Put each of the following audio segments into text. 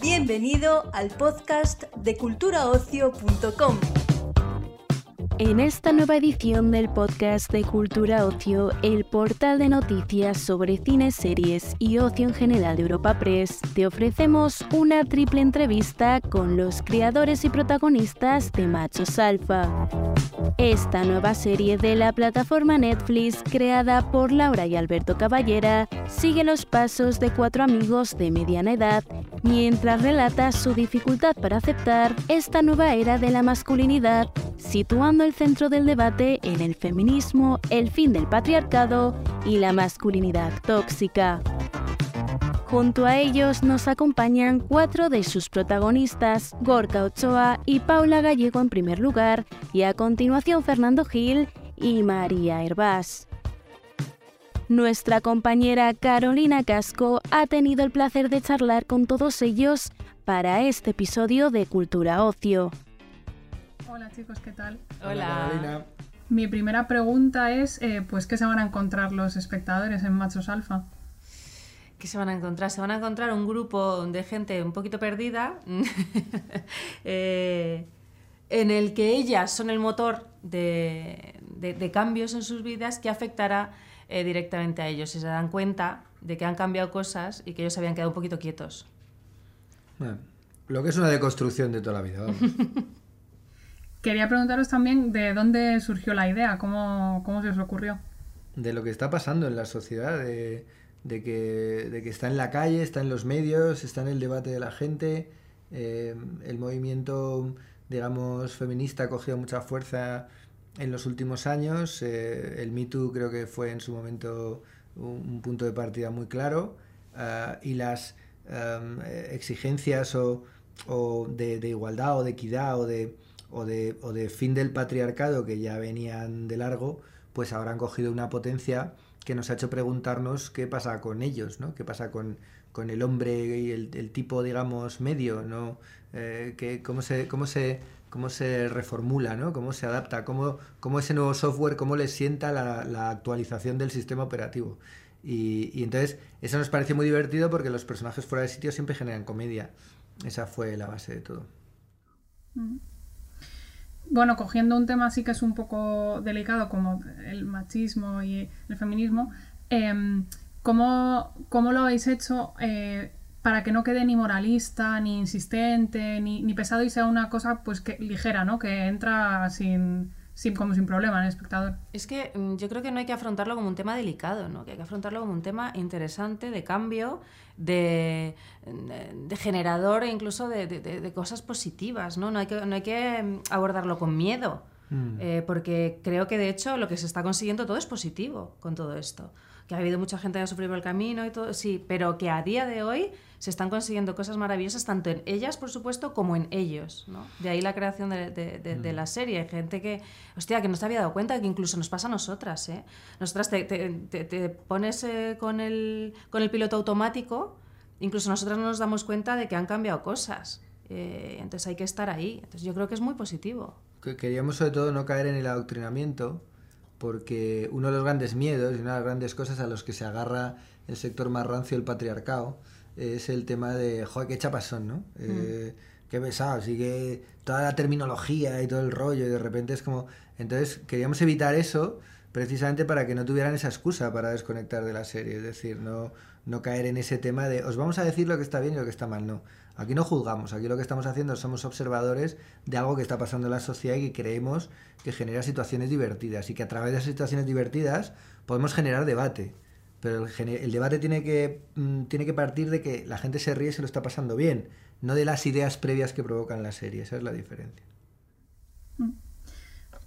Bienvenido al podcast de culturaocio.com. En esta nueva edición del podcast de Cultura Ocio, el portal de noticias sobre cine, series y ocio en general de Europa Press, te ofrecemos una triple entrevista con los creadores y protagonistas de Machos Alfa. Esta nueva serie de la plataforma Netflix, creada por Laura y Alberto Caballera, sigue los pasos de cuatro amigos de mediana edad mientras relata su dificultad para aceptar esta nueva era de la masculinidad, situando el centro del debate en el feminismo, el fin del patriarcado y la masculinidad tóxica. Junto a ellos nos acompañan cuatro de sus protagonistas, Gorka Ochoa y Paula Gallego en primer lugar, y a continuación Fernando Gil y María Herbás. Nuestra compañera Carolina Casco ha tenido el placer de charlar con todos ellos para este episodio de Cultura Ocio. Hola chicos, ¿qué tal? Hola. Mi primera pregunta es, eh, pues, ¿qué se van a encontrar los espectadores en Machos Alfa? ¿Qué se van a encontrar? Se van a encontrar un grupo de gente un poquito perdida, eh, en el que ellas son el motor de, de cambios en sus vidas que afectará eh, directamente a ellos y se dan cuenta de que han cambiado cosas y que ellos se habían quedado un poquito quietos. lo que es una deconstrucción de toda la vida. Quería preguntaros también de dónde surgió la idea, cómo, cómo se os ocurrió. De lo que está pasando en la sociedad, de, de, que, de que está en la calle, está en los medios, está en el debate de la gente. Eh, el movimiento, digamos, feminista ha cogido mucha fuerza en los últimos años. Eh, el Me Too creo que fue en su momento un, punto de partida muy claro ah, y las em, exigencias o, de, igualdad o de equidad o de, fin del patriarcado que ya venían de largo, pues ahora han cogido una potencia que nos ha hecho preguntarnos qué pasa con ellos, ¿no? qué pasa con, el hombre y el, tipo, digamos, medio, ¿no? Eh, cómo, se, cómo se cómo se reformula, ¿no? cómo se adapta, cómo, cómo ese nuevo software, cómo le sienta la, actualización del sistema operativo. Y, entonces eso nos pareció muy divertido porque los personajes fuera de sitio siempre generan comedia. Esa fue la base de todo. Mm. Bueno, cogiendo un tema así que es un poco delicado como el machismo y el feminismo, em, ¿cómo, lo habéis hecho eh, para que no quede ni moralista, ni insistente, ni, pesado y sea una cosa pues que ligera, ¿no? Que entra sin, sin, como sin problema en el espectador. Es que mm, yo creo que no hay que afrontarlo como un tema delicado, ¿no? Que hay que afrontarlo como un tema interesante, de cambio, de, de generador e incluso de, de, cosas positivas, ¿no? No hay que, no hay que mm, abordarlo con miedo. Mm. Eh, porque creo que de hecho lo que se está consiguiendo todo es positivo con todo esto que ha habido mucha gente que ha sufrido el camino y todo, sí, pero que a día de hoy se están consiguiendo cosas maravillosas tanto en ellas, por supuesto, como en ellos, ¿no? De ahí la creación de, de, la serie. Hay gente que, hostia, que no se había dado cuenta, que incluso nos pasa a nosotras, ¿eh? Nosotras te, te, pones eh, con, el, con el piloto automático, incluso nosotras no nos damos cuenta de que han cambiado cosas. Eh, entonces hay que estar ahí. Entonces yo creo que es muy positivo. Queríamos sobre todo no caer en el adoctrinamiento porque uno de los grandes miedos y una de las grandes cosas a los que se agarra el sector más rancio, el patriarcado, es el tema de, joder, qué chapas son, ¿no? Eh, mm. qué pesados y que toda la terminología y todo el rollo y de repente es como... Entonces queríamos evitar eso precisamente para que no tuvieran esa excusa para desconectar de la serie, es decir, no, no caer en ese tema de os vamos a decir lo que está bien y lo que está mal, no. Aquí no juzgamos, aquí lo que estamos haciendo somos observadores de algo que está pasando en la sociedad y que creemos que genera situaciones divertidas y que a través de esas situaciones divertidas podemos generar debate. Pero el, debate tiene que, mm, tiene que partir de que la gente se ríe y se lo está pasando bien, no de las ideas previas que provocan la serie. Esa es la diferencia. Mm.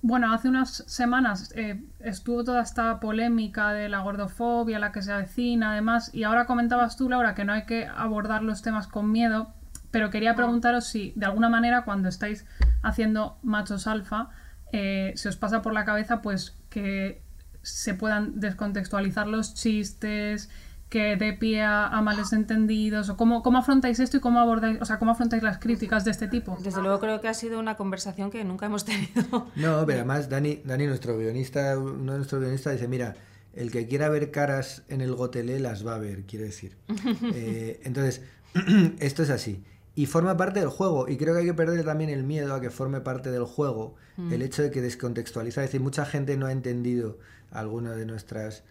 Bueno, hace unas semanas eh, estuvo toda esta polémica de la gordofobia, la que se avecina, además, y ahora comentabas tú, Laura, que no hay que abordar los temas con miedo, pero quería preguntaros si de alguna manera cuando estáis haciendo machos alfa eh, se os pasa por la cabeza pues que se puedan descontextualizar los chistes, que dé pie a, a malos entendidos? ¿O cómo, cómo afrontáis esto y cómo abordáis, o sea, cómo afrontáis las críticas de este tipo? Desde luego creo que ha sido una conversación que nunca hemos tenido. No, pero además Dani, Dani nuestro guionista, uno de nuestros guionistas dice, mira, el que quiera ver caras en el gotelé las va a ver, quiero decir. Eh, entonces, esto es así. Y forma parte del juego. Y creo que hay que perder también el miedo a que forme parte del juego. El hecho de que descontextualiza. Es decir, mucha gente no ha entendido alguno de nuestros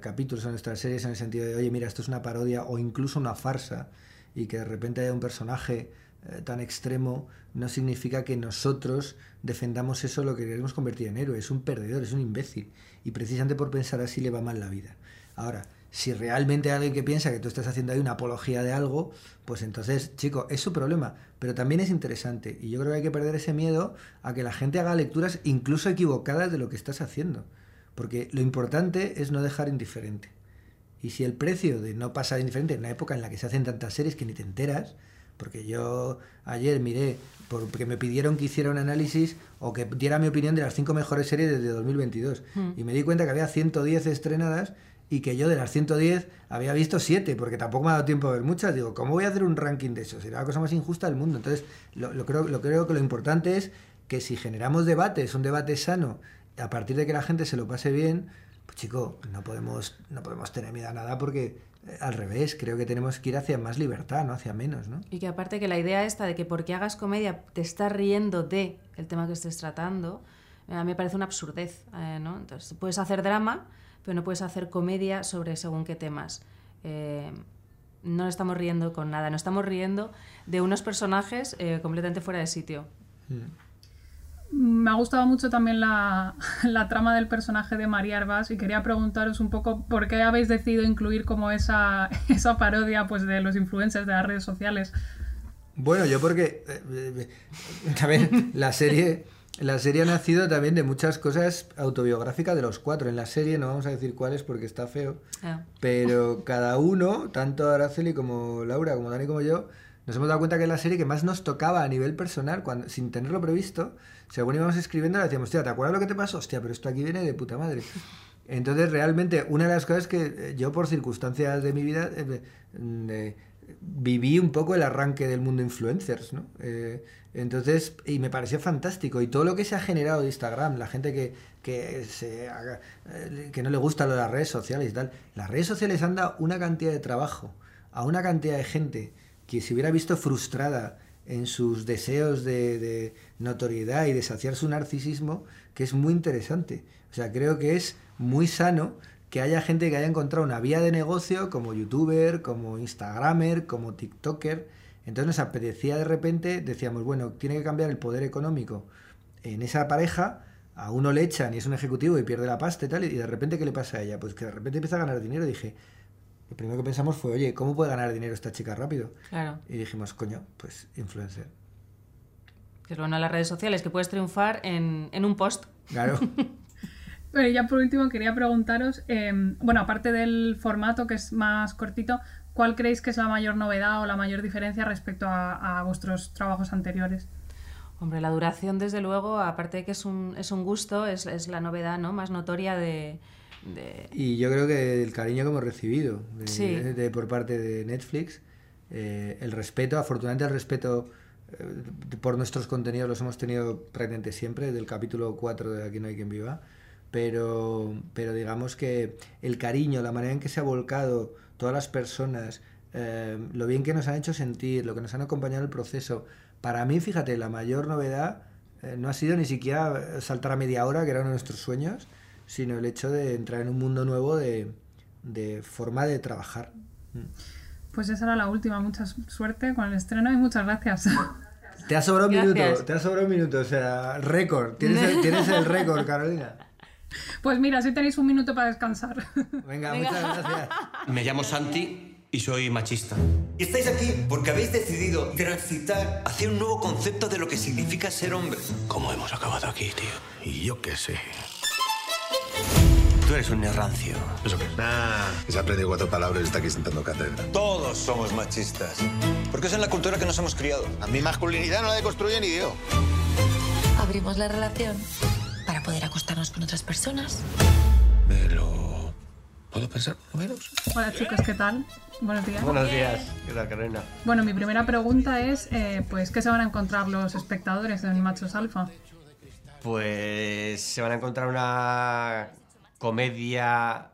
capítulos o nuestras series en el sentido de, oye, mira, esto es una parodia o incluso una farsa. Y que de repente haya un personaje eh, tan extremo no significa que nosotros defendamos eso lo que queremos convertir en héroe. Es un perdedor, es un imbécil. Y precisamente por pensar así le va mal la vida. Ahora, si realmente hay alguien que piensa que tú estás haciendo ahí una apología de algo, pues entonces, chico, es su problema. Pero también es interesante. Y yo creo que hay que perder ese miedo a que la gente haga lecturas incluso equivocadas de lo que estás haciendo. Porque lo importante es no dejar indiferente. Y si el precio de no pasar indiferente en una época en la que se hacen tantas series que ni te enteras, porque yo ayer miré, porque me pidieron que hiciera un análisis o que diera mi opinión de las cinco mejores series desde 2022. Y me di cuenta que había 110 estrenadas y que yo de las 110 había visto 7, porque tampoco me ha dado tiempo a ver muchas. Digo, ¿cómo voy a hacer un ranking de eso? Sería la cosa más injusta del mundo. Entonces, lo, lo creo, lo creo que lo importante es que si generamos debates, un debate sano, a partir de que la gente se lo pase bien, pues chico, no podemos, no podemos tener miedo a nada porque eh, al revés, creo que tenemos que ir hacia más libertad, no hacia menos, ¿no? Y que aparte que la idea esta de que porque hagas comedia te estás riendo de el tema que estés tratando, a mí me parece una absurdez, eh, ¿no? Entonces, puedes hacer drama, pero no puedes hacer comedia sobre según qué temas. Eh, no estamos riendo con nada, no estamos riendo de unos personajes eh, completamente fuera de sitio. Me ha gustado mucho también la, la, trama del personaje de María Arbas y quería preguntaros un poco por qué habéis decidido incluir como esa, esa parodia pues, de los influencers de las redes sociales. Bueno, yo porque, eh, también la serie, la serie ha nacido también de muchas cosas autobiográficas de los cuatro. En la serie no vamos a decir cuáles porque está feo, Ah. pero cada uno, tanto Araceli como Laura, como Dani como yo, nos hemos dado cuenta que es la serie que más nos tocaba a nivel personal, cuando, sin tenerlo previsto, según íbamos escribiendo, le decíamos, hostia, ¿te acuerdas lo que te pasó? Hostia, pero esto aquí viene de puta madre. Entonces, realmente, una de las cosas que eh, yo, por circunstancias de mi vida, eh, eh, viví un poco el arranque del mundo influencers, ¿no? Eh, entonces, y me pareció fantástico. Y todo lo que se ha generado de Instagram, la gente que, que, se eh, que no le gusta lo de las redes sociales y tal, las redes sociales han dado una cantidad de trabajo a una cantidad de gente que se hubiera visto frustrada en sus deseos de, de notoriedad y de saciar su narcisismo, que es muy interesante. O sea, creo que es muy sano que haya gente que haya encontrado una vía de negocio como youtuber, como instagramer, como tiktoker. Entonces nos apetecía de repente, decíamos, bueno, tiene que cambiar el poder económico en esa pareja, a uno le echan y es un ejecutivo y pierde la pasta y tal, y de repente, ¿qué le pasa a ella? Pues que de repente empieza a ganar dinero. Y dije, lo primero que pensamos fue, oye, ¿cómo puede ganar dinero esta chica rápido? Claro. Y dijimos, coño, pues influencer. Que es bueno las redes sociales, que puedes triunfar en, en un post. Claro. Pero ya por último quería preguntaros, eh, bueno, aparte del formato que es más cortito, ¿cuál creéis que es la mayor novedad o la mayor diferencia respecto a, a vuestros trabajos anteriores? Hombre, la duración, desde luego, aparte de que es un, es un gusto, es, es la novedad ¿no? más notoria de, de... Y yo creo que el cariño que hemos recibido de, Sí. de- por parte de Netflix, eh, el respeto, afortunadamente el respeto eh, por nuestros contenidos los hemos tenido prácticamente siempre, del capítulo 4 de Aquí no hay quien viva, pero, pero digamos que el cariño, la manera en que se ha volcado todas las personas, eh, lo bien que nos han hecho sentir, lo que nos han acompañado en el proceso, para mí, fíjate, la mayor novedad eh, no ha sido ni siquiera saltar a media hora, que era uno de nuestros sueños, sino el hecho de entrar en un mundo nuevo de, de forma de trabajar. Pues esa era la última, mucha suerte con el estreno y muchas gracias. Te ha sobrado un Gracias. minuto, te ha sobrado un minuto, o sea, récord, tienes el, tienes el récord, Carolina. Pues mira, si tenéis un minuto para descansar. Venga, muchas gracias. Me llamo Santi y soy machista. Y estáis aquí porque habéis decidido transitar hacia un nuevo concepto de lo que significa ser hombre. ¿Cómo hemos acabado aquí, tío? Y yo qué sé. Tú eres un rancio. ¿Eso qué? Nah, que se ha aprendido cuatro palabras y está aquí sentando cátedra. Todos somos machistas. Porque es en la cultura que nos hemos criado. A mi masculinidad no la deconstruye ni Dios. Abrimos la relación poder acostarnos con otras personas. Pero... ¿Puedo pensar por lo menos? Hola chicos, ¿qué tal? Buenos días. Buenos días, ¿qué tal, Carolina? Bueno, mi primera pregunta es, eh, pues, ¿qué se van a encontrar los espectadores en Machos Alfa? Pues se van a encontrar una comedia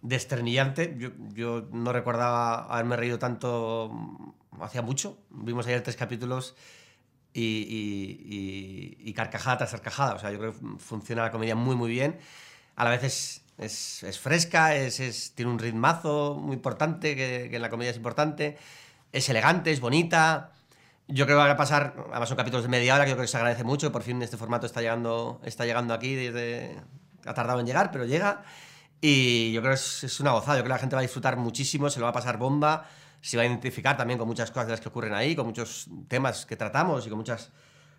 desternillante. Yo, yo no recordaba haberme reído tanto hacía mucho. Vimos ayer tres capítulos y, y, y- y carcajada tras carcajada. O sea, yo creo que funciona la comedia muy, muy bien. A la vez es, es, es fresca, es, es- tiene un ritmazo muy importante, que, que en la comedia es importante. Es elegante, es bonita. Yo creo que va a pasar, además son capítulos de media hora, que yo creo que se agradece mucho, por fin este formato está llegando, está llegando aquí, desde, ha tardado en llegar, pero llega. Y yo creo que es una gozada, yo creo que la gente va a disfrutar muchísimo, se lo va a pasar bomba, se va a identificar también con muchas cosas de las que ocurren ahí, con muchos temas que tratamos y con muchas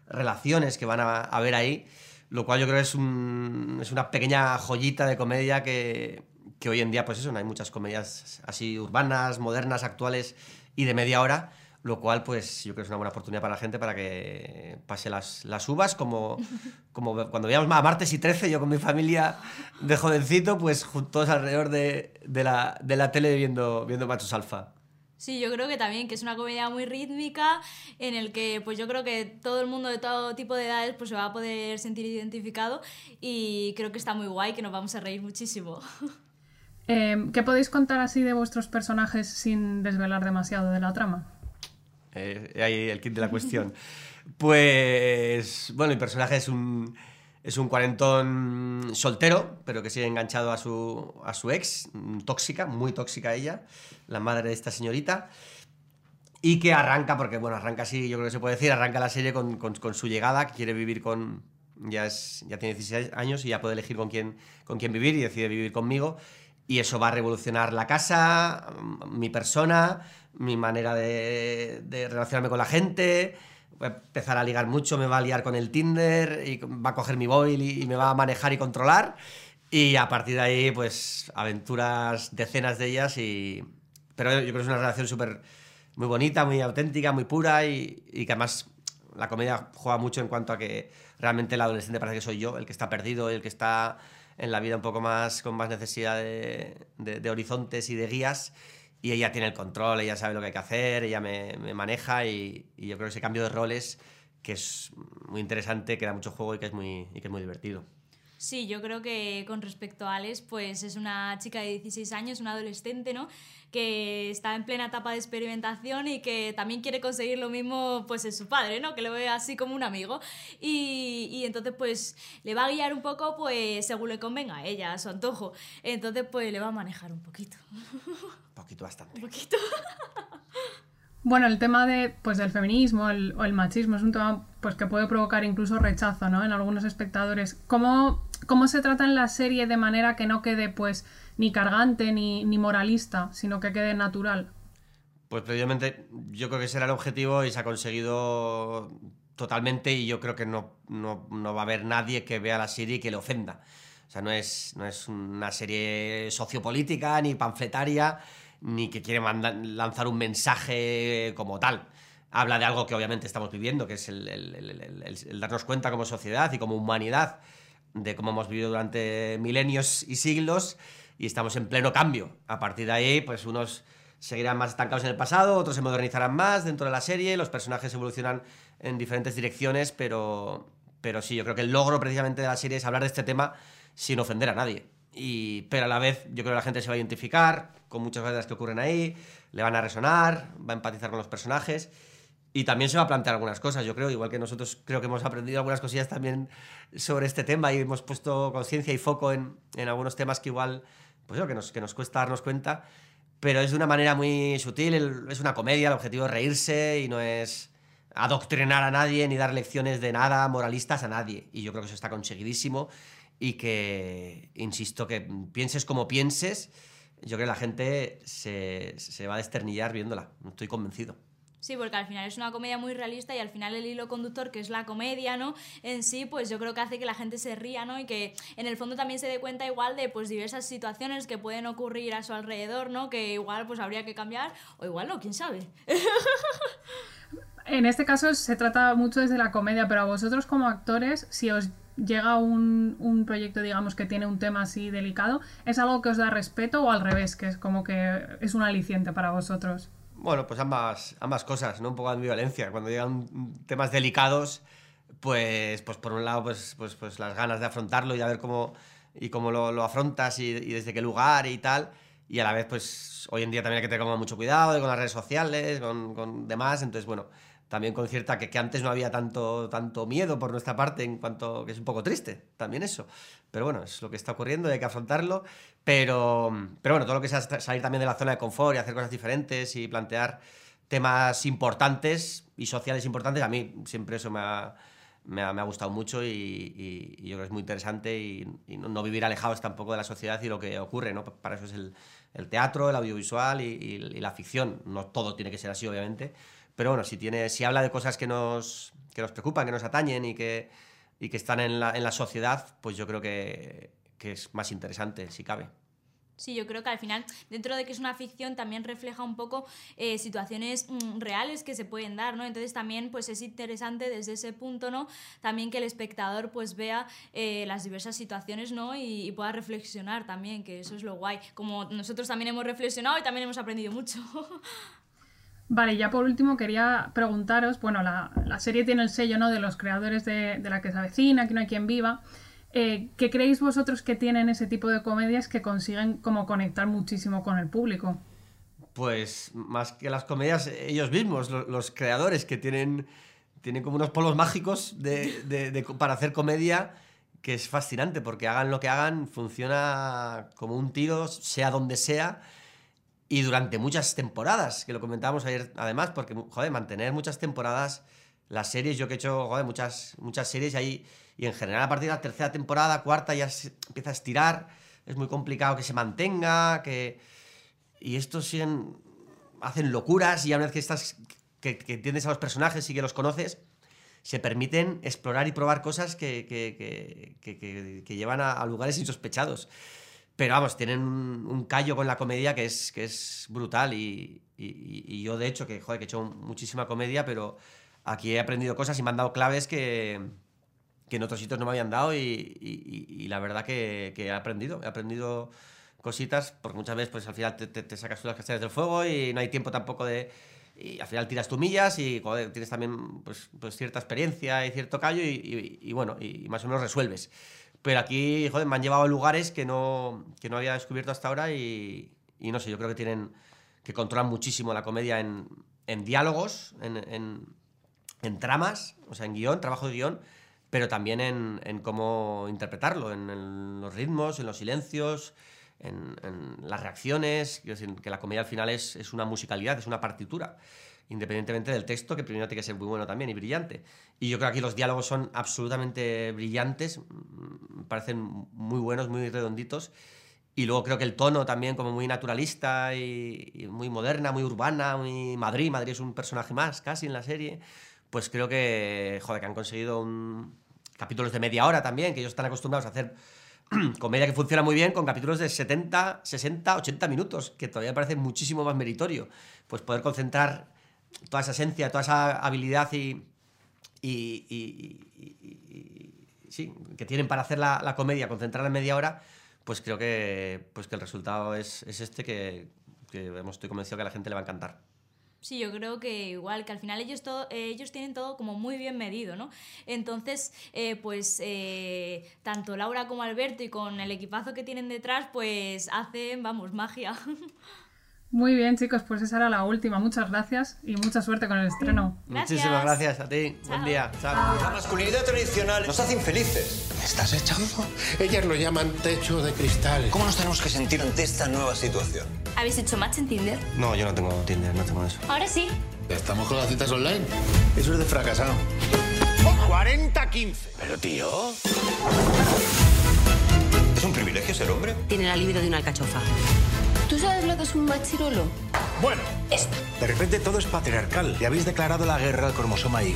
relaciones que van a, ver ahí, lo cual yo creo que es, un- es una pequeña joyita de comedia que, que hoy en día, pues eso, no hay muchas comedias así urbanas, modernas, actuales y de media hora, lo cual pues yo creo que es una buena oportunidad para la gente para que pase las, las uvas, como, como cuando veíamos a martes y 13, yo con mi familia de jovencito, pues todos alrededor de, de la, de la tele viendo, viendo Machos Alfa. Sí, yo creo que también, que es una comedia muy rítmica, en el que pues yo creo que todo el mundo de todo tipo de edades pues se va a poder sentir identificado y creo que está muy guay, que nos vamos a reír muchísimo. Eh, ¿Qué podéis contar así de vuestros personajes sin desvelar demasiado de la trama? Eh, ahí el kit de la cuestión. Pues, bueno, mi personaje es un, es un cuarentón soltero, pero que sigue enganchado a su, a su ex, tóxica, muy tóxica ella, la madre de esta señorita, y que arranca, porque, bueno, arranca así, yo creo que se puede decir, arranca la serie con, con- su llegada, que quiere vivir con... Ya, es, ya tiene 16 años y ya puede elegir con quién, con quién vivir y decide vivir conmigo. Y eso va a revolucionar la casa, mi persona, mi manera de relacionarme con la gente. Voy a empezar a ligar mucho, me va a liar con el Tinder y va a coger mi móvil y, y me va a manejar y controlar. Y a partir de ahí, pues aventuras, decenas de ellas. Y... Pero yo creo que es una relación súper muy bonita, muy auténtica, muy pura y, y que además la comedia juega mucho en cuanto a que realmente el adolescente parece que soy yo, el que está perdido, el que está en la vida un poco más con más necesidad de, de- de horizontes y de guías. Y ella tiene el control, ella sabe lo que hay que hacer, ella me, maneja y, yo creo que ese cambio de roles que es muy interesante, que da mucho juego y que es muy, que es muy divertido. Sí, yo creo que con respecto a Alex, pues es una chica de 16 años, una adolescente, ¿no? Que está en plena etapa de experimentación y que también quiere conseguir lo mismo, pues en su padre, ¿no? Que lo ve así como un amigo. Y, y entonces, pues le va a guiar un poco, pues según le convenga a ella, a su antojo. Entonces, pues le va a manejar un poquito. Poquito bastante. Un poquito. Bueno, el tema de, pues, del feminismo el- o el machismo es un tema pues, que puede provocar incluso rechazo ¿no? en algunos espectadores. ¿Cómo, ¿Cómo se trata en la serie de manera que no quede pues, ni cargante ni, ni moralista, sino que quede natural? Pues precisamente yo creo que ese era el objetivo y se ha conseguido totalmente y yo creo que no, no, no va a haber nadie que vea la serie y que le ofenda. O sea, no es, no es una serie sociopolítica ni panfletaria ni que quiere manda- lanzar un mensaje como tal. Habla de algo que obviamente estamos viviendo, que es el darnos cuenta como sociedad y como humanidad de cómo hemos vivido durante milenios y siglos y estamos en pleno cambio. A partir de ahí, pues unos seguirán más estancados en el pasado, otros se modernizarán más dentro de la serie, los personajes evolucionan en diferentes direcciones, pero, pero sí, yo creo que el logro precisamente de la serie es hablar de este tema sin ofender a nadie. Y, pero a la vez yo creo que la gente se va a identificar con muchas cosas que ocurren ahí, le van a resonar, va a empatizar con los personajes y también se va a plantear algunas cosas, yo creo, igual que nosotros creo que hemos aprendido algunas cosillas también sobre este tema y hemos puesto conciencia y foco en, en algunos temas que igual, pues eso, que nos, que nos cuesta darnos cuenta, pero es de una manera muy sutil, es una comedia, el objetivo es reírse y no es adoctrinar a nadie ni dar lecciones de nada moralistas a nadie. Y yo creo que eso está conseguidísimo y que, insisto, que pienses como pienses, yo creo que la gente se, se va a desternillar viéndola, estoy convencido. Sí, porque al final es una comedia muy realista y al final el hilo conductor, que es la comedia, ¿no? En sí, pues yo creo que hace que la gente se ría, ¿no? Y que en el fondo también se dé cuenta igual de pues diversas situaciones que pueden ocurrir a su alrededor, ¿no? Que igual pues habría que cambiar o igual no, quién sabe. En este caso se trata mucho desde la comedia, pero a vosotros como actores, si os llega un, un proyecto, digamos, que tiene un tema así delicado, ¿es algo que os da respeto o al revés, que es como que es un aliciente para vosotros? Bueno, pues ambas, ambas cosas, ¿no? Un poco de ambivalencia. Cuando llegan temas delicados, pues, pues por un lado, pues, pues, pues las ganas de afrontarlo y de ver cómo, y cómo lo, lo afrontas y, desde qué lugar y tal. Y a la vez, pues hoy en día también hay que tener mucho cuidado con las redes sociales, con, con demás. Entonces, bueno, también con cierta que, que, antes no había tanto, tanto miedo por nuestra parte en cuanto que es un poco triste también eso. Pero bueno es lo que está ocurriendo y hay que afrontarlo. Pero pero bueno todo lo que sea salir también de la zona de confort y hacer cosas diferentes y plantear temas importantes y sociales importantes a mí siempre eso me ha, me ha, me ha gustado mucho y, y, y, yo creo que es muy interesante y, y no, no, vivir alejados tampoco de la sociedad y lo que ocurre no para eso es el, el teatro el audiovisual y, la ficción. No todo tiene que ser así obviamente pero bueno, si, tiene, si habla de cosas que nos, que nos preocupan, que nos atañen y que, y que están en la, en la sociedad, pues yo creo que, que es más interesante, si cabe. Sí, yo creo que al final, dentro de que es una ficción, también refleja un poco eh, situaciones mm, reales que se pueden dar, ¿no? Entonces también pues es interesante desde ese punto, ¿no? También que el espectador pues vea eh, las diversas situaciones, ¿no? Y, y, pueda reflexionar también, que eso es lo guay. Como nosotros también hemos reflexionado y también hemos aprendido mucho. Vale, ya por último quería preguntaros, bueno, la, la serie tiene el sello ¿no? de los creadores de, de, La que se avecina, que no hay quien viva. Eh, ¿Qué creéis vosotros que tienen ese tipo de comedias que consiguen como conectar muchísimo con el público? Pues más que las comedias, ellos mismos, los, creadores que tienen, tienen como unos polos mágicos de, de, para hacer comedia que es fascinante porque hagan lo que hagan, funciona como un tiro, sea donde sea y durante muchas temporadas, que lo comentábamos ayer además, porque, joder, mantener muchas temporadas, las series, yo que he hecho, joder, muchas, muchas series ahí, y en general a partir de la tercera temporada, cuarta, ya se empieza a estirar, es muy complicado que se mantenga, que... Y estos siguen, hacen locuras, y a una vez que estás, que, que entiendes a los personajes y que los conoces, se permiten explorar y probar cosas que, que, que, llevan a, a lugares insospechados. Pero vamos, tienen un, callo con la comedia que es, que es brutal y, y, yo de hecho, que joder, que he hecho muchísima comedia, pero aquí he aprendido cosas y me han dado claves que, que en otros sitios no me habían dado y, y la verdad que, he aprendido, he aprendido cositas, porque muchas veces pues al final te, te, te sacas tú las castañas del fuego y no hay tiempo tampoco de... Y al final tiras tu millas y joder, tienes también pues, pues cierta experiencia y cierto callo y, y bueno, y más o menos resuelves. Pero aquí, joder, me han llevado a lugares que no, que no había descubierto hasta ahora y, y no sé, yo creo que tienen que controlan muchísimo la comedia en, en diálogos, en, en, en, tramas, o sea, en guion, trabajo de guion, pero también en, cómo interpretarlo, en, los ritmos, en los silencios, en, las reacciones, que la comedia al final es, es una musicalidad, es una partitura independientemente del texto, que primero tiene que ser muy bueno también y brillante. Y yo creo que aquí los diálogos son absolutamente brillantes, me parecen muy buenos, muy redonditos. Y luego creo que el tono también como muy naturalista y, y, muy moderna, muy urbana, muy Madrid, Madrid es un personaje más casi en la serie, pues creo que, joder, que han conseguido un... capítulos de media hora también, que ellos están acostumbrados a hacer comedia que funciona muy bien con capítulos de 70, 60, 80 minutos, que todavía parece muchísimo más meritorio. Pues poder concentrar toda esa esencia, toda esa habilidad y, sí, que tienen para hacer la, comedia, concentrarla en media hora, pues creo que, pues que el resultado es, es este que, estoy convencido que a la gente le va a encantar. Sí, yo creo que igual, que al final ellos, todo, ellos tienen todo como muy bien medido, ¿no? Entonces, eh, pues eh, tanto Laura como Alberto y con el equipazo que tienen detrás, pues hacen, vamos, magia. Muy bien, chicos, pues esa era la última. Muchas gracias y mucha suerte con el estreno. Gracias. Muchísimas gracias a ti. Chao. Buen día. Chao. La masculinidad tradicional nos hace infelices. ¿Me estás echando? Ellas lo llaman techo de cristal. ¿Cómo nos tenemos que sentir ante esta nueva situación? ¿Habéis hecho match en Tinder? No, yo no tengo Tinder, no tengo eso. Ahora sí. ¿Estamos con las citas online? Eso es de fracasado. 40-15. Pero, tío... ¿Es un privilegio ser hombre? Tiene la libido de una alcachofa. ¿Tú sabes lo que es un machirolo? Bueno, esto. De repente todo es patriarcal y habéis declarado la guerra al cromosoma Y.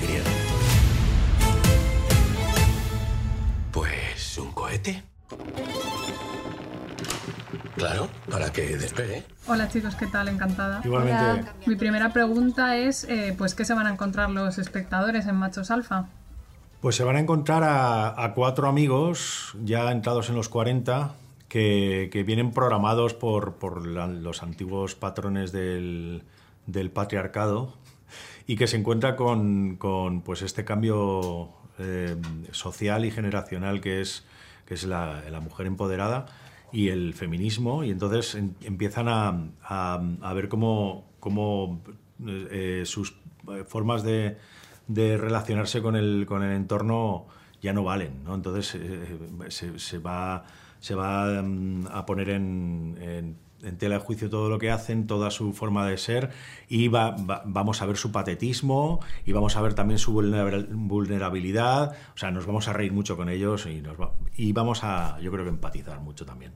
Pues un cohete. Claro, para que despegue. Hola chicos, ¿qué tal? Encantada. Igualmente. Hola. Mi primera pregunta es, eh, pues, ¿qué se van a encontrar los espectadores en Machos Alfa? Pues se van a encontrar a, a cuatro amigos ya entrados en los 40 que, vienen programados por, los antiguos patrones del, patriarcado y que se encuentra con, pues este cambio eh, social y generacional que es, la, mujer empoderada y el feminismo. Y entonces en- empiezan a, ver cómo, cómo, eh, sus eh, formas de, relacionarse con el, con el entorno ya no valen, ¿no? Entonces eh, se, se va, se va mm, a poner en, tela de juicio todo lo que hacen, toda su forma de ser y va- va- vamos a ver su patetismo y vamos a ver también su vulnera- vulnerabilidad, o sea, nos vamos a reír mucho con ellos y, nos y vamos a, yo creo que empatizar mucho también,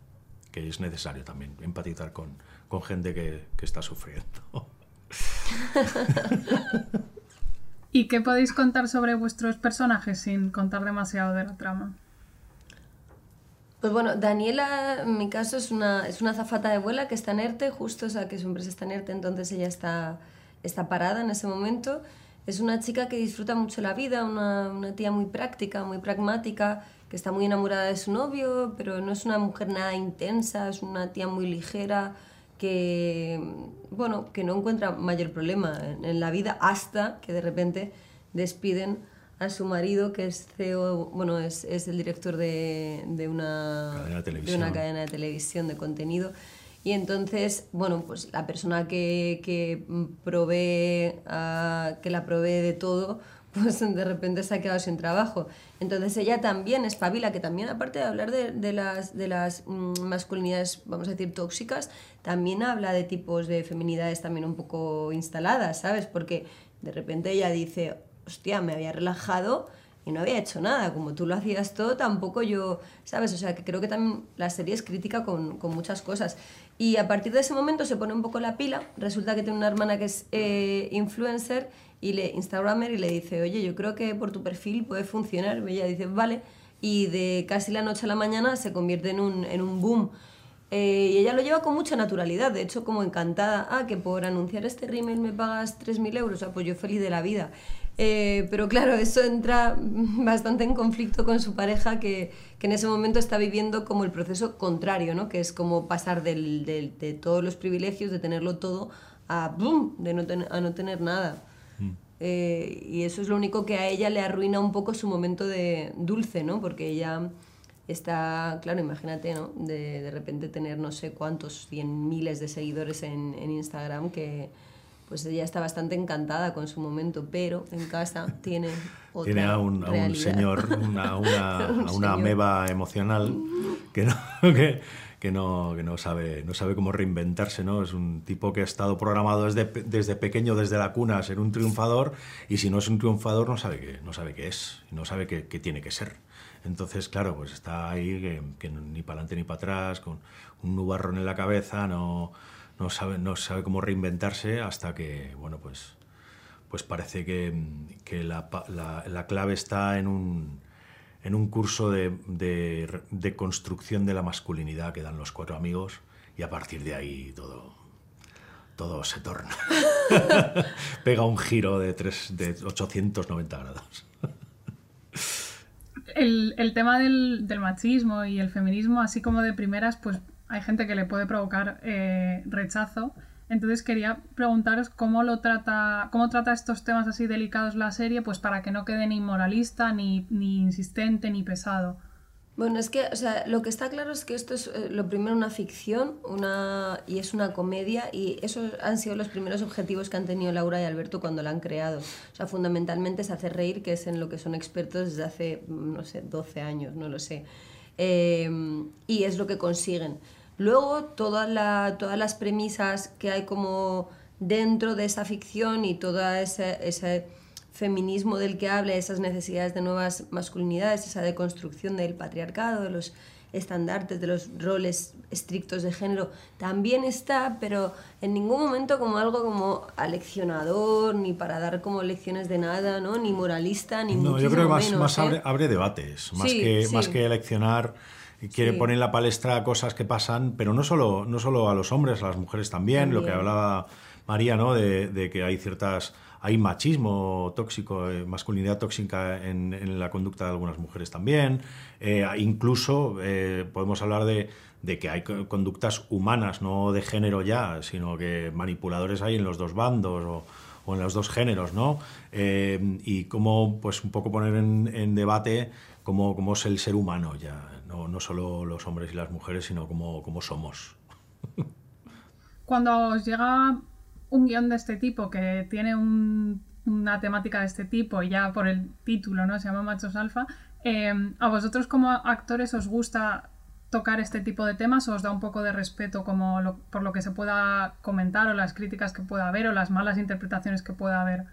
que es necesario también empatizar con, con gente que, que está sufriendo. ¿Y qué podéis contar sobre vuestros personajes sin contar demasiado de la trama? Pues bueno, Daniela, en mi caso, es una, es una azafata de vuela que está en ERTE, justo, o sea, que su empresa está en ERTE, entonces ella está, está parada en ese momento. Es una chica que disfruta mucho la vida, una, una tía muy práctica, muy pragmática, que está muy enamorada de su novio, pero no es una mujer nada intensa, es una tía muy ligera, que, bueno, que no encuentra mayor problema en, en la vida hasta que de repente despiden a su marido, que es CEO, bueno, es, es el director de, de, una, Cadena de de televisión. una cadena de televisión de contenido. Y entonces, bueno, pues la persona que, que provee, ah, que la provee de todo, pues de repente se ha quedado sin trabajo. Entonces ella también espabila, que también aparte de hablar de, de las, de las mm, masculinidades, vamos a decir, tóxicas, también habla de tipos de feminidades también un poco instaladas, ¿sabes? Porque de repente ella dice, hostia, me había relajado y no había hecho nada, como tú lo hacías todo, tampoco yo, ¿sabes? O sea, que creo que también la serie es crítica con, con muchas cosas. Y a partir de ese momento se pone un poco la pila, resulta que tiene una hermana que es eh, influencer y le Instagramer y le dice, oye, yo creo que por tu perfil puede funcionar. Y ella dice, vale, y de casi la noche a la mañana se convierte en un, en un boom. Eh, y ella lo lleva con mucha naturalidad, de hecho como encantada, ah, que por anunciar este rímel me pagas 3.000 euros, sea, pues yo feliz de la vida. Eh, pero claro, eso entra bastante en conflicto con su pareja que, que en ese momento está viviendo como el proceso contrario, ¿no? que es como pasar del, del- de todos los privilegios, de tenerlo todo, a, ¡boom! de no, ten- a no tener nada. Eh, y eso es lo único que a ella le arruina un poco su momento de dulce, ¿no? Porque ella está, claro, imagínate, ¿no? De, de repente tener no sé cuántos, cien miles de seguidores en, en Instagram que pues ella está bastante encantada con su momento, pero en casa tiene otra Tiene a un, a un señor, una, una, Un a una señor. ameba emocional que no, que, que no, que no, sabe, no sabe cómo reinventarse, ¿no? Es un tipo que ha estado programado desde, desde pequeño, desde la cuna, a ser un triunfador, y si no es un triunfador no sabe qué, no sabe qué es, no sabe qué, tiene que ser. Entonces, claro, pues está ahí que, ni para adelante ni para atrás, con un nubarrón en la cabeza, no, no, sabe, no sabe cómo reinventarse hasta que, bueno, pues, pues parece que, que la- la clave está en un, en un curso de, de- construcción de la masculinidad que dan los cuatro amigos y a partir de ahí todo, todo se torna. Pega un giro de, tres, de 890 grados. El, el tema del, del machismo y el feminismo, así como de primeras, pues hay gente que le puede provocar eh, rechazo. Entonces quería preguntaros cómo lo trata, cómo trata estos temas así delicados la serie, pues para que no quede ni moralista, ni, ni insistente, ni pesado. Bueno, es que, o sea, lo que está claro es que esto es eh, lo primero una ficción una, y es una comedia y esos han sido los primeros objetivos que han tenido Laura y Alberto cuando la han creado. O sea, fundamentalmente es hacer reír, que es en lo que son expertos desde hace, no sé, 12 años, no lo sé. Eh, y es lo que consiguen. Luego, toda la- todas las premisas que hay como dentro de esa ficción y toda ese, ese feminismo del que habla, esas necesidades de nuevas masculinidades, esa deconstrucción del patriarcado, de los estandartes, de los roles estrictos de género, también está, pero en ningún momento como algo como aleccionador, ni para dar como lecciones de nada, ¿no? ni moralista, ni No, yo creo que más, menos, más ¿eh? abre, abre debates, más, Sí, que, sí. más que eleccionar. Quiere Sí. poner en la palestra cosas que pasan, pero no solo, no solo a los hombres, a las mujeres también, lo que hablaba María, ¿no? De, de que hay ciertas hay machismo tóxico, eh, masculinidad tóxica en, la conducta de algunas mujeres también. Eh, incluso eh, podemos hablar de, que hay conductas humanas, no de género ya, sino que manipuladores hay en los dos bandos o, en los dos géneros, ¿no? y cómo, pues, un poco poner en, debate cómo, es el ser humano ya, no, solo los hombres y las mujeres, sino cómo, somos. Cuando os llega un guion de este tipo que tiene una temática de este tipo ya por el título, ¿no? Se llama Machos Alfa. Eh, ¿A vosotros como actores os gusta tocar este tipo de temas o os da un poco de respeto como por lo que se pueda comentar o las críticas que pueda haber o las malas interpretaciones que pueda haber?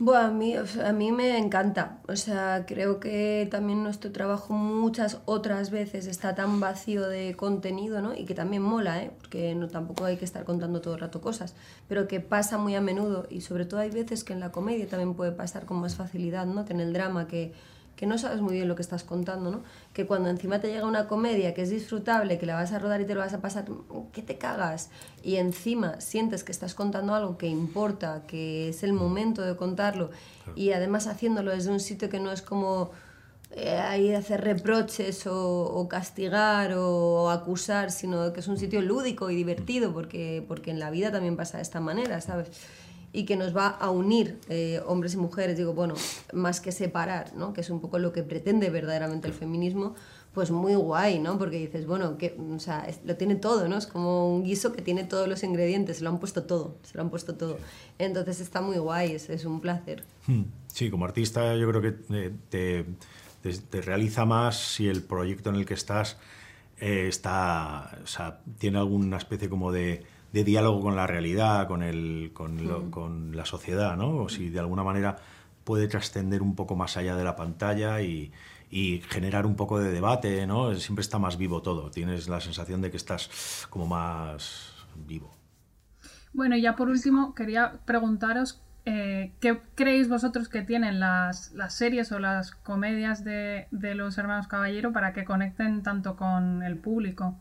Bueno, a mí, a mí me encanta. O sea, creo que también nuestro trabajo muchas otras veces está tan vacío de contenido, ¿no? Y que también mola, ¿eh? Porque no, tampoco hay que estar contando todo el rato cosas, pero que pasa muy a menudo y sobre todo hay veces que en la comedia también puede pasar con más facilidad, ¿no? Que en el drama que que no sabes muy bien lo que estás contando, ¿no? Que cuando encima te llega una comedia que es disfrutable, que la vas a rodar y te lo vas a pasar, que te cagas, y encima sientes que estás contando algo que importa, que es el momento de contarlo, y además haciéndolo desde un sitio que no es como eh, ahí hacer reproches o, o, castigar o acusar, sino que es un sitio lúdico y divertido, porque, porque en la vida también pasa de esta manera, ¿sabes? Y que nos va a unir eh, hombres y mujeres, digo, bueno, más que separar, ¿no? que es un poco lo que pretende verdaderamente el feminismo, pues muy guay, ¿no? Porque dices, bueno, que, o sea, lo tiene todo, ¿no? Es como un guiso que tiene todos los ingredientes, se lo han puesto todo, se lo han puesto todo. Entonces está muy guay, es, es un placer. Hmm. Sí, como artista yo creo que eh, te, te, realiza más si el proyecto en el que estás eh, está, o sea, tiene alguna especie como de de diálogo con la realidad, con, el, con, con, la sociedad, ¿no? O si de alguna manera puede trascender un poco más allá de la pantalla y, y, generar un poco de debate, ¿no? Siempre está más vivo todo, tienes la sensación de que estás como más vivo. Bueno, y ya por último quería preguntaros eh, ¿qué creéis vosotros que tienen las, las series o las comedias de, de los hermanos Caballero para que conecten tanto con el público?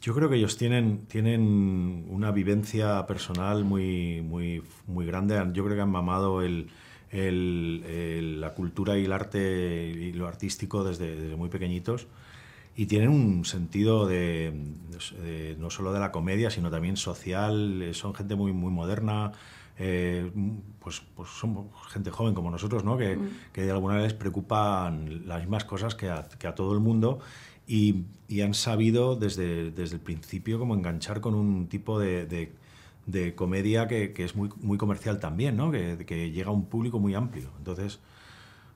Yo creo que ellos tienen, tienen una vivencia personal muy, muy, muy grande. Yo creo que han mamado el, el, la cultura y el arte y lo artístico desde, muy pequeñitos y tienen un sentido de, no solo de la comedia, sino también social. Son gente muy, muy moderna. Eh, pues, pues son gente joven como nosotros, ¿no? Que, mm. que de alguna vez les preocupan las mismas cosas que a, que a todo el mundo y, han sabido desde, desde, el principio como enganchar con un tipo de, de, comedia que, que, es muy, muy comercial también, ¿no? Que, que, llega a un público muy amplio. Entonces,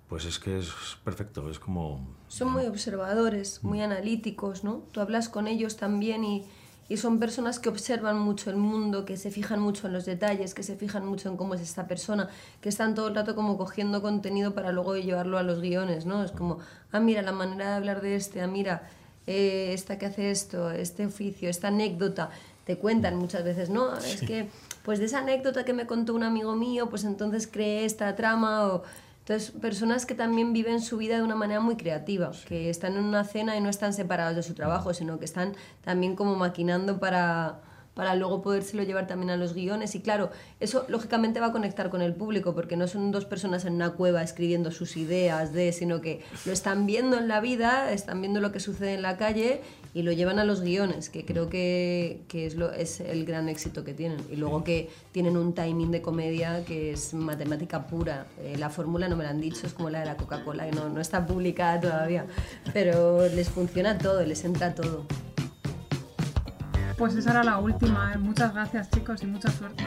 pues es que es perfecto, es como... Son muy observadores, muy analíticos, ¿no? Tú hablas con ellos también y, y son personas que observan mucho el mundo, que se fijan mucho en los detalles, que se fijan mucho en cómo es esta persona, que están todo el rato como cogiendo contenido para luego llevarlo a los guiones, ¿no? Es como, ah, mira, la manera de hablar de este, ah, mira, eh, esta que hace esto, este oficio, esta anécdota, te cuentan muchas veces, ¿no? Es que, pues de esa anécdota que me contó un amigo mío, pues entonces creé esta trama o entonces, personas que también viven su vida de una manera muy creativa, que están en una cena y no están separados de su trabajo, sino que están también como maquinando para, para luego podérselo llevar también a los guiones. Y claro, eso lógicamente va a conectar con el público, porque no son dos personas en una cueva escribiendo sus ideas de, sino que lo están viendo en la vida, están viendo lo que sucede en la calle y lo llevan a los guiones, que creo que, que es, lo, es el gran éxito que tienen. Y luego que tienen un timing de comedia que es matemática pura. Eh, la fórmula no me la han dicho, es como la de la Coca-Cola, que no, no está publicada todavía, pero les funciona todo, les entra todo. Pues esa era la última. ¿eh? Muchas gracias chicos y mucha suerte.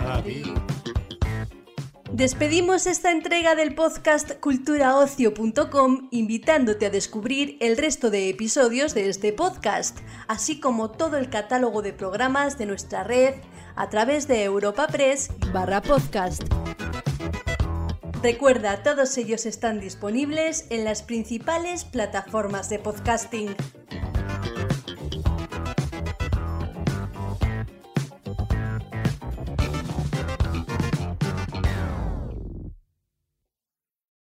Despedimos esta entrega del podcast culturaocio.com invitándote a descubrir el resto de episodios de este podcast, así como todo el catálogo de programas de nuestra red a través de Europa Press barra podcast. Recuerda, todos ellos están disponibles en las principales plataformas de podcasting.